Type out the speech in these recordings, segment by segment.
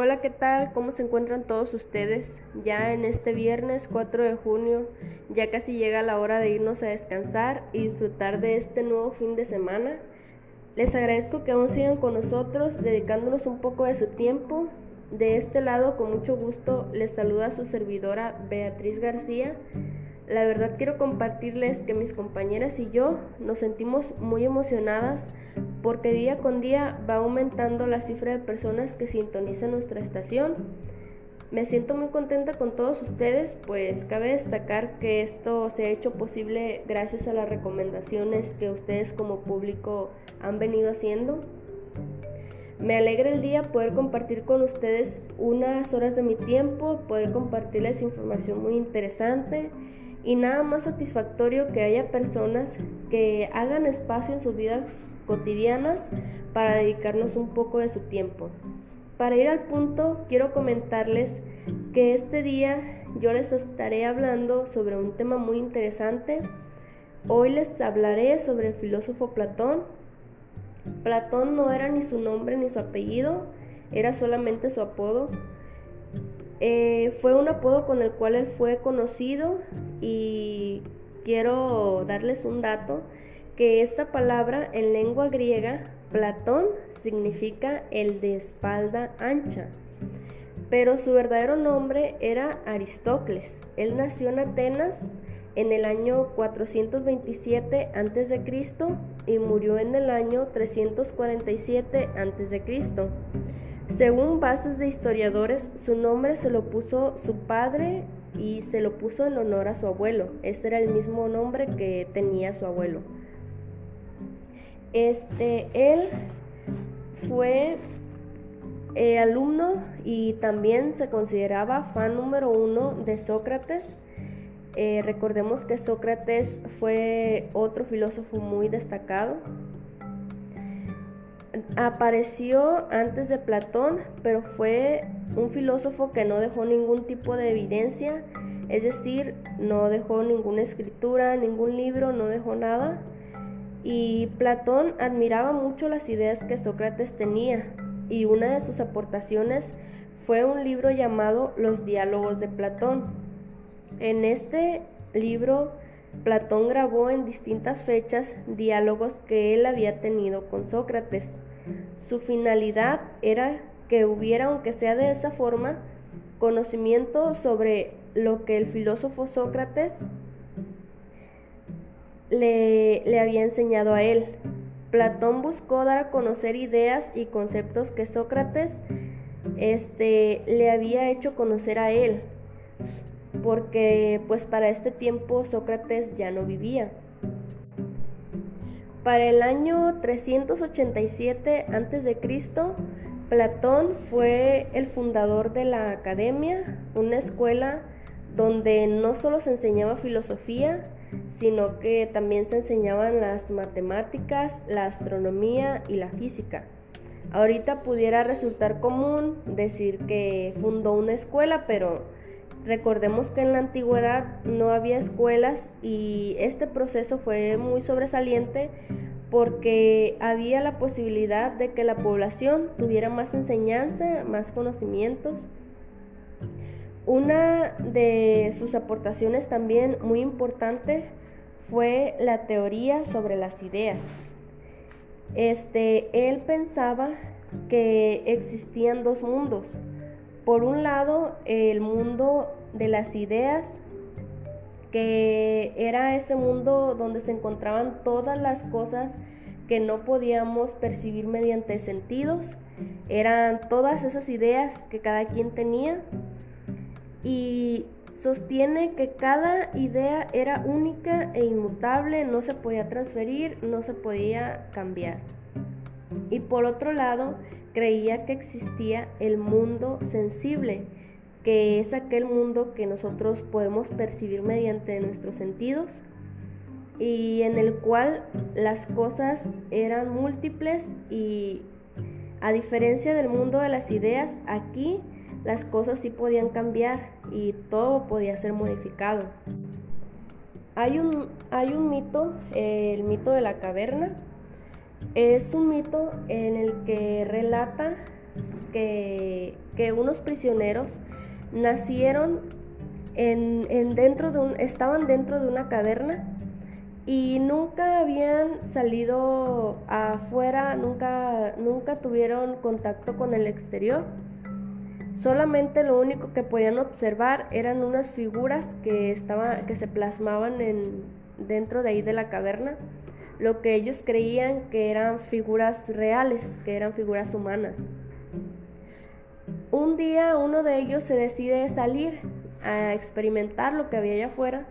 Hola, ¿qué tal? ¿Cómo se encuentran todos ustedes? Ya en este viernes 4 de junio, ya casi llega la hora de irnos a descansar y disfrutar de este nuevo fin de semana. Les agradezco que aún sigan con nosotros, dedicándonos un poco de su tiempo. De este lado, con mucho gusto, les saluda su servidora Beatriz García. La verdad quiero compartirles que mis compañeras y yo nos sentimos muy emocionadas porque día con día va aumentando la cifra de personas que sintonizan nuestra estación. Me siento muy contenta con todos ustedes, pues cabe destacar que esto se ha hecho posible gracias a las recomendaciones que ustedes como público han venido haciendo. Me alegra el día poder compartir con ustedes unas horas de mi tiempo, poder compartirles información muy interesante y nada más satisfactorio que haya personas que hagan espacio en sus vidas cotidianas para dedicarnos un poco de su tiempo. Para ir al punto, quiero comentarles que este día yo les estaré hablando sobre un tema muy interesante. Hoy les hablaré sobre el filósofo Platón. Platón no era ni su nombre ni su apellido, era solamente su apodo. Eh, fue un apodo con el cual él fue conocido y quiero darles un dato que esta palabra en lengua griega, Platón, significa el de espalda ancha. Pero su verdadero nombre era Aristócles. Él nació en Atenas en el año 427 a.C. y murió en el año 347 a.C. Según bases de historiadores, su nombre se lo puso su padre y se lo puso en honor a su abuelo. Este era el mismo nombre que tenía su abuelo. Este, él fue eh, alumno y también se consideraba fan número uno de Sócrates. Eh, recordemos que Sócrates fue otro filósofo muy destacado apareció antes de Platón, pero fue un filósofo que no dejó ningún tipo de evidencia, es decir, no dejó ninguna escritura, ningún libro, no dejó nada. Y Platón admiraba mucho las ideas que Sócrates tenía, y una de sus aportaciones fue un libro llamado Los Diálogos de Platón. En este libro, Platón grabó en distintas fechas diálogos que él había tenido con Sócrates. Su finalidad era que hubiera, aunque sea de esa forma, conocimiento sobre lo que el filósofo Sócrates le, había enseñado a él. Platón buscó dar a conocer ideas y conceptos que Sócrates este, le había hecho conocer a él, porque pues para este tiempo Sócrates ya no vivía. Para el año 387 a.C., Platón fue el fundador de la academia, una escuela donde no solo se enseñaba filosofía, sino que también se enseñaban las matemáticas, la astronomía y la física. Ahorita pudiera resultar común decir que fundó una escuela, pero recordemos que en la antigüedad no había escuelas y este proceso fue muy sobresaliente porque había la posibilidad de que la población tuviera más enseñanza, más conocimientos. Una de sus aportaciones también muy importante fue la teoría sobre las ideas. Este, él pensaba que existían dos mundos. Por un lado, el mundo de las ideas que era ese mundo donde se encontraban todas las cosas que no podíamos percibir mediante sentidos, eran todas esas ideas que cada quien tenía y sostiene que cada idea era única e inmutable, no se podía transferir, no se podía cambiar. Y por otro lado, creía que existía el mundo sensible, que es aquel mundo que nosotros podemos percibir mediante nuestros sentidos y en el cual las cosas eran múltiples y a diferencia del mundo de las ideas, aquí las cosas sí podían cambiar y todo podía ser modificado. Hay un, hay un mito, el mito de la caverna. Es un mito en el que relata que, unos prisioneros nacieron en, dentro de un, estaban dentro de una caverna y nunca habían salido afuera, nunca, nunca tuvieron contacto con el exterior. Solamente lo único que podían observar eran unas figuras que, estaban, que se plasmaban en, dentro de ahí de la caverna, lo que ellos creían que eran figuras reales, que eran figuras humanas. Un día uno de ellos se decide salir a experimentar lo que había allá afuera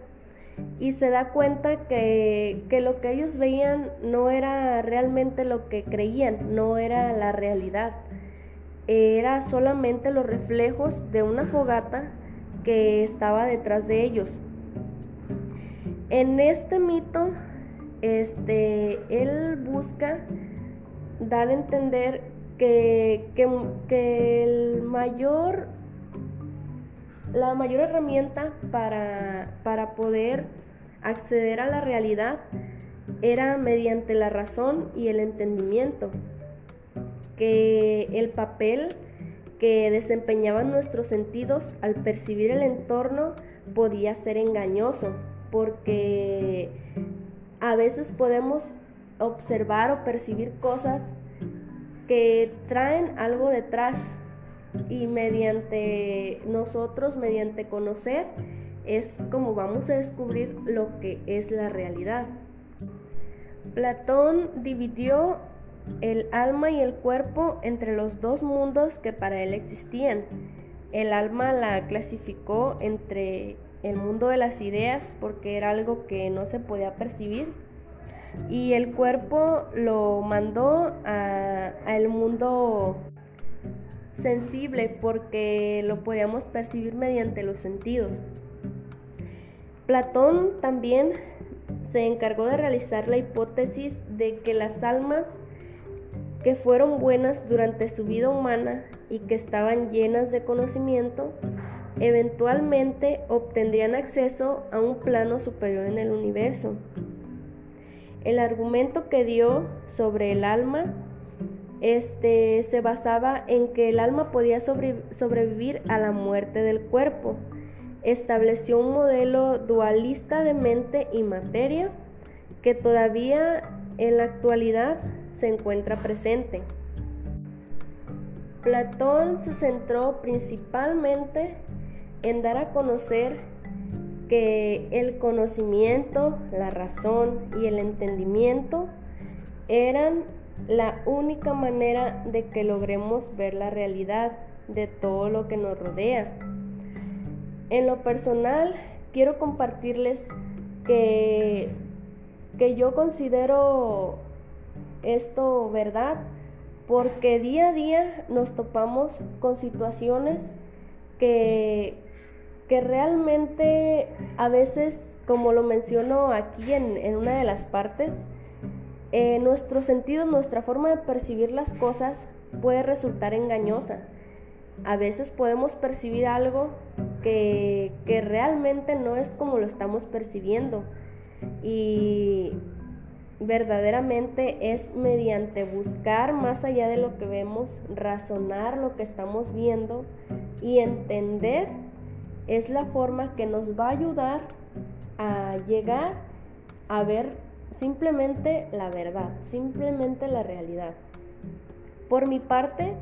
y se da cuenta que, que, lo que ellos veían no era realmente lo que creían, no era la realidad era solamente los reflejos de una fogata que estaba detrás de ellos. En este mito, este, él busca dar a entender que, que, el mayor, la mayor herramienta para, para poder acceder a la realidad era mediante la razón y el entendimiento. Que el papel que desempeñaban nuestros sentidos al percibir el entorno podía ser engañoso, porque a veces podemos observar o percibir cosas que traen algo detrás y mediante nosotros, mediante conocer, es como vamos a descubrir lo que es la realidad. Platón dividió el alma y el cuerpo entre los dos mundos que para él existían. El alma la clasificó entre el mundo de las ideas porque era algo que no se podía percibir y el cuerpo lo mandó al mundo sensible porque lo podíamos percibir mediante los sentidos. Platón también se encargó de realizar la hipótesis de que las almas que fueron buenas durante su vida humana y que estaban llenas de conocimiento, eventualmente obtendrían acceso a un plano superior en el universo. El argumento que dio sobre el alma este, se basaba en que el alma podía sobrevivir a la muerte del cuerpo. Estableció un modelo dualista de mente y materia que todavía en la actualidad se encuentra presente. Platón se centró principalmente en dar a conocer que el conocimiento, la razón y el entendimiento eran la única manera de que logremos ver la realidad de todo lo que nos rodea. En lo personal, quiero compartirles que, que yo considero esto verdad, porque día a día nos topamos con situaciones que, que realmente a veces, como lo menciono aquí en, una de las partes, eh, nuestro sentido, nuestra forma de percibir las cosas puede resultar engañosa. A veces podemos percibir algo que, que realmente no es como lo estamos percibiendo. Y verdaderamente es mediante buscar más allá de lo que vemos, razonar lo que estamos viendo y entender es la forma que nos va a ayudar a llegar a ver simplemente la verdad, simplemente la realidad. Por mi parte,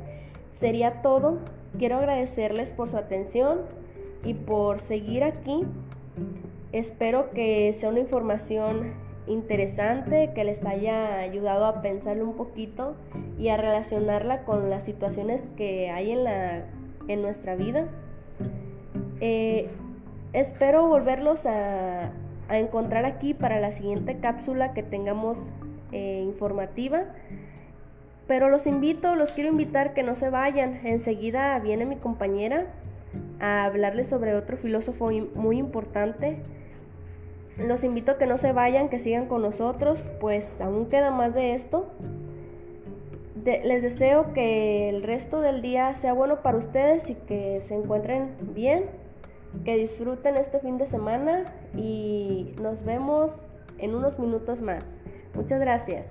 sería todo. Quiero agradecerles por su atención y por seguir aquí. Espero que sea una información interesante que les haya ayudado a pensarlo un poquito y a relacionarla con las situaciones que hay en, la, en nuestra vida. Eh, espero volverlos a, encontrar aquí para la siguiente cápsula que tengamos eh, informativa. Pero los invito, los quiero invitar que no se vayan. Enseguida viene mi compañera a hablarles sobre otro filósofo muy importante los invito a que no se vayan, que sigan con nosotros, pues aún queda más de esto. les deseo que el resto del día sea bueno para ustedes y que se encuentren bien, que disfruten este fin de semana y nos vemos en unos minutos más. Muchas gracias.